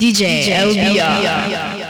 DJ, DJ LBR.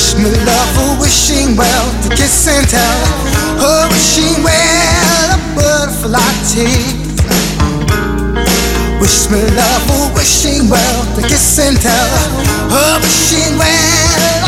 wish me love, oh wishing well, to kiss and tell, oh wishing well, a butterfly teeth. Wish me love, oh wishing well, to kiss and tell, oh wishing well.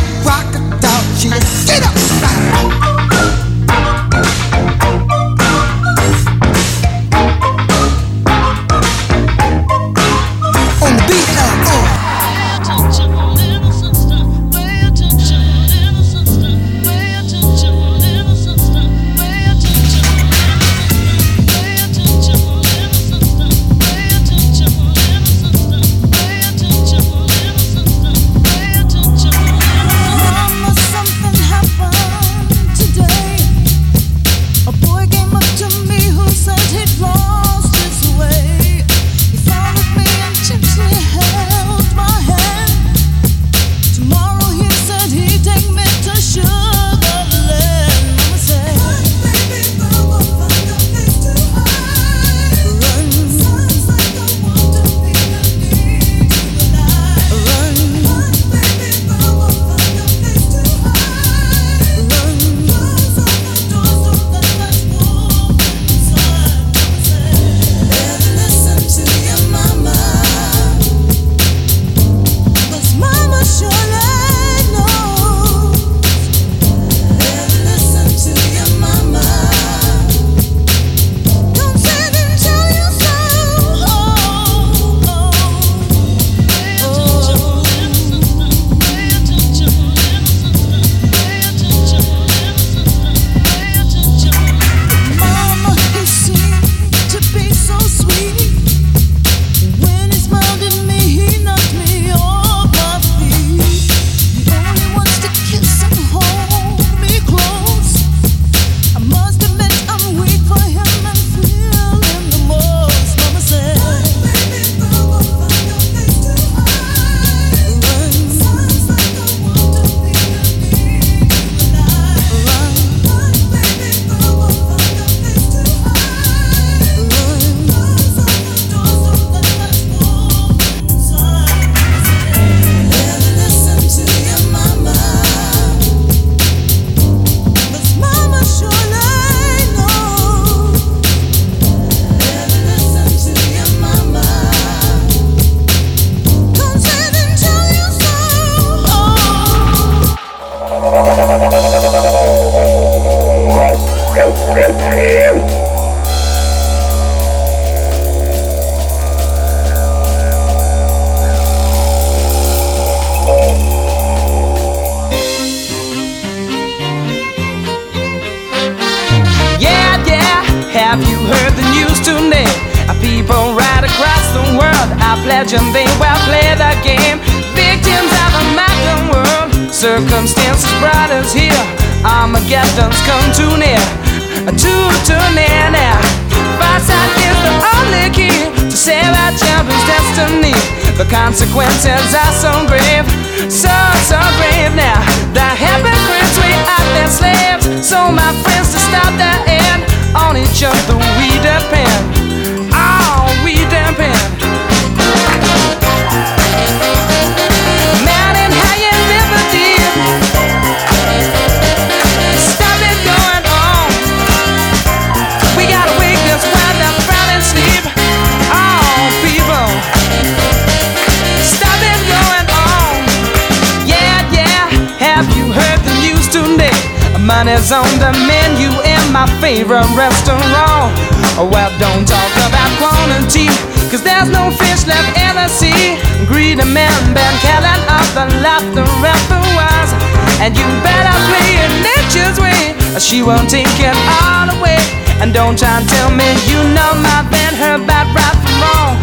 She won't take it all away. And don't try and tell me you know my van, her bad right from wrong.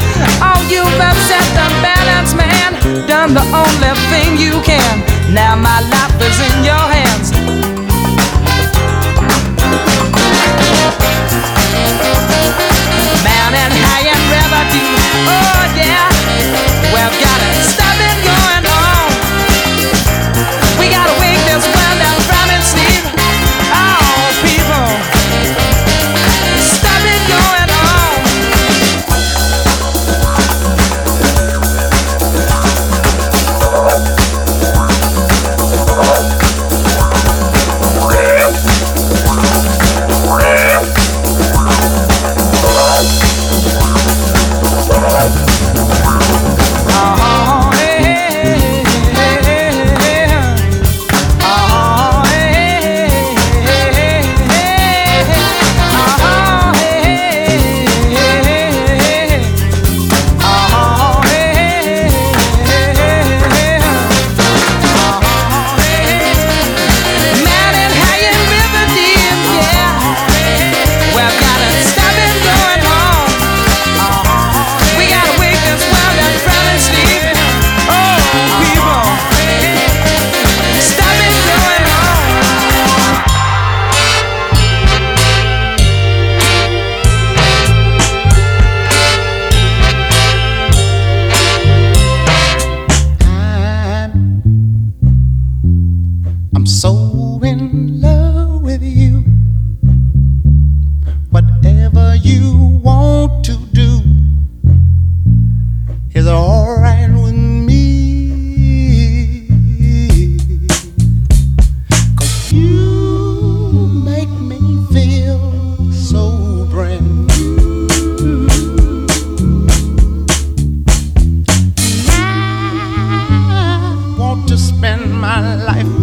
Oh, you've upset the balance, man. Done the only thing you can. Now my life is in your hands. Man and high and revenue. Oh, yeah. We've gotta stop. my life.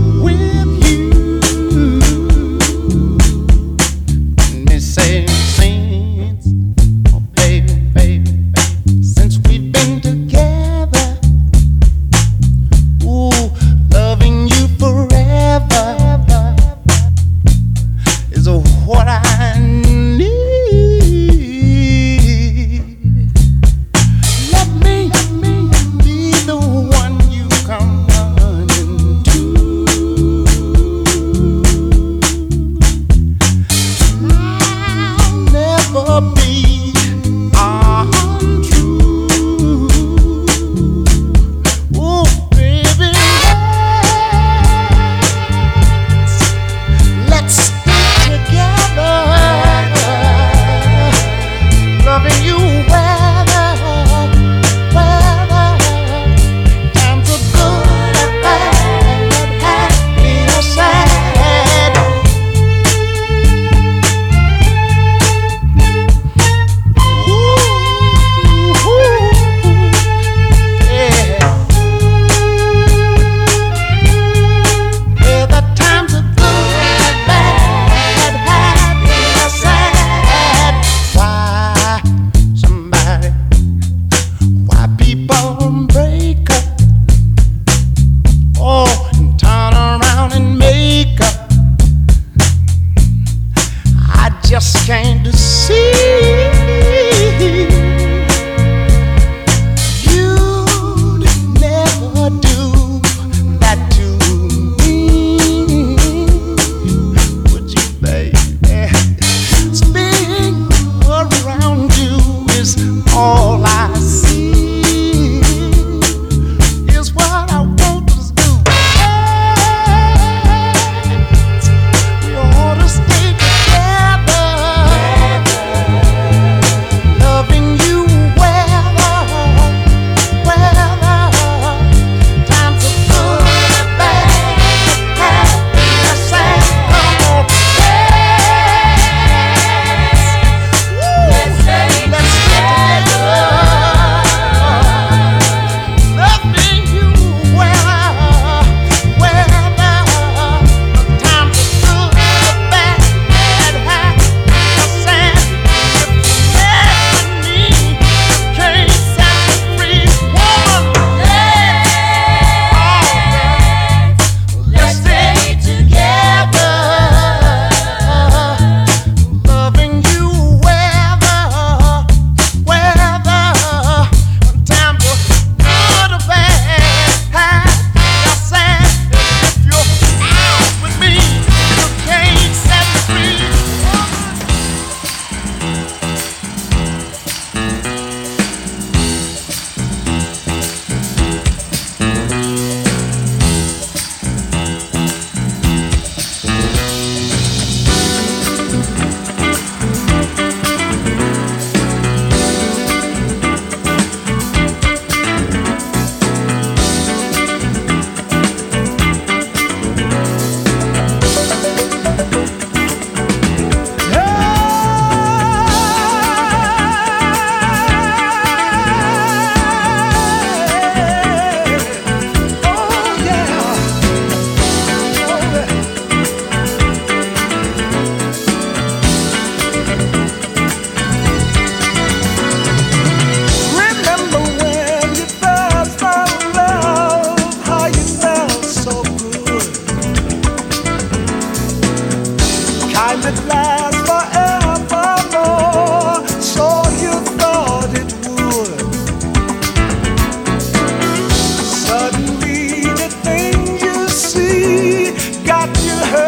hurt.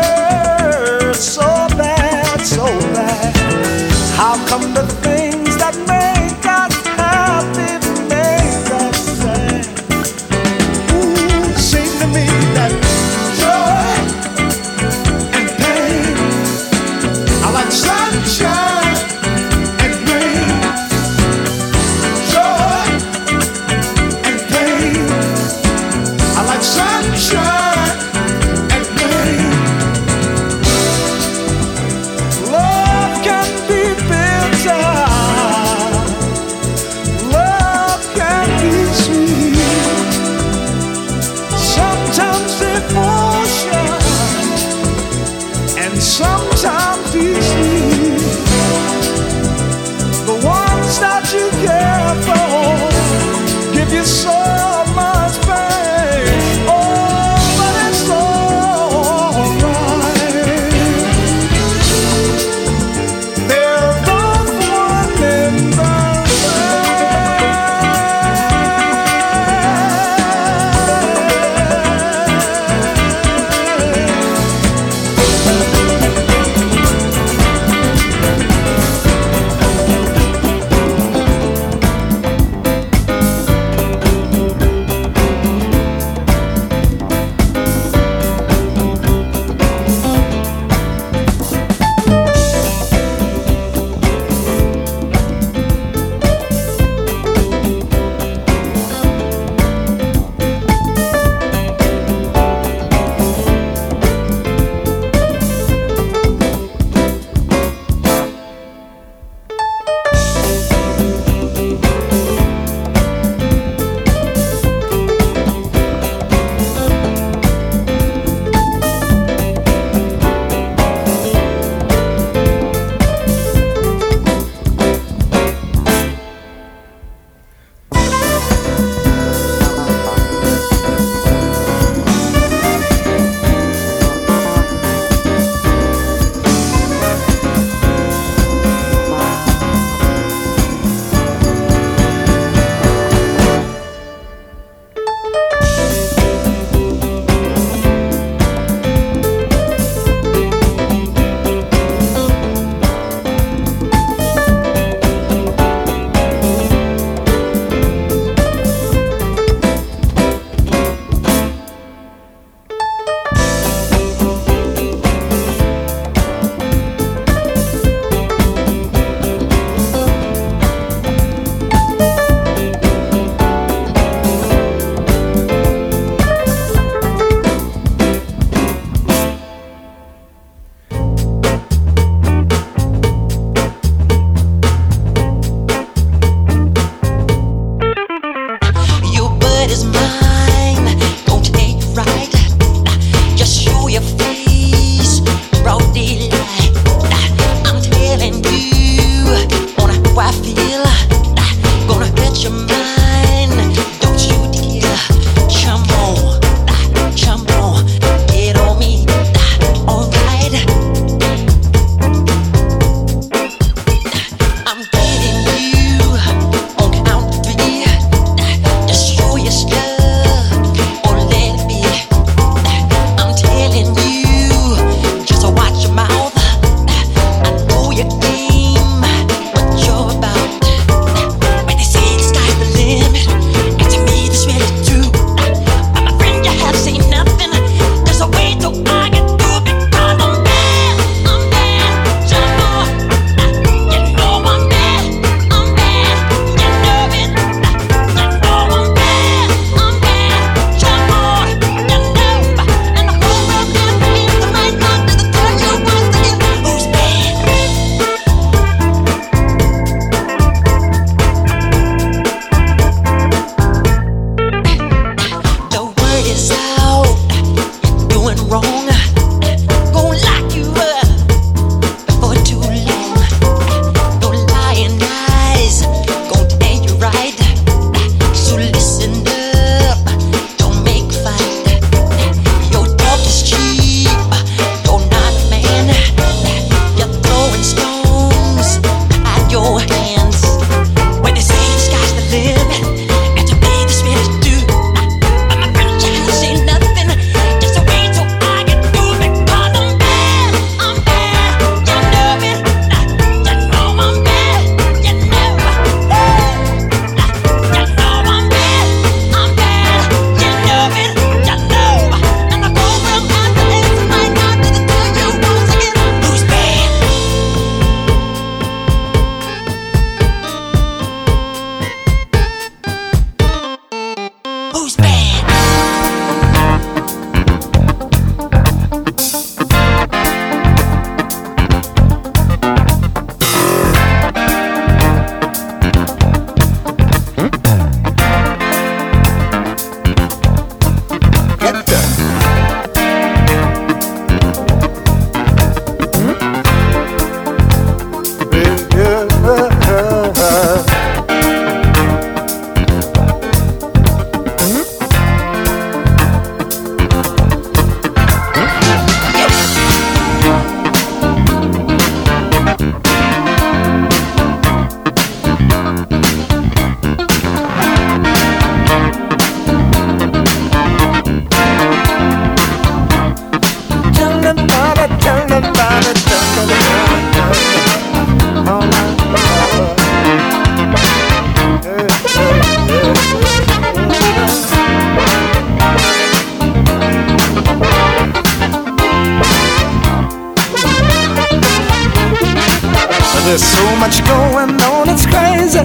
There's so much going on, it's crazy.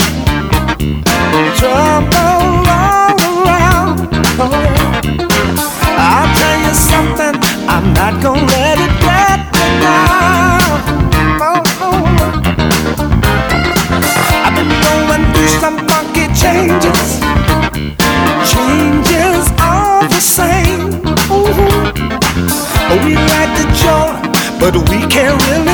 Trouble all around. Oh. I'll tell you something, I'm not gonna let it get me down. Oh, oh. I've been going through some funky changes, changes all the same. Ooh. We like the joy, but we can't really.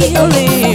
Sexual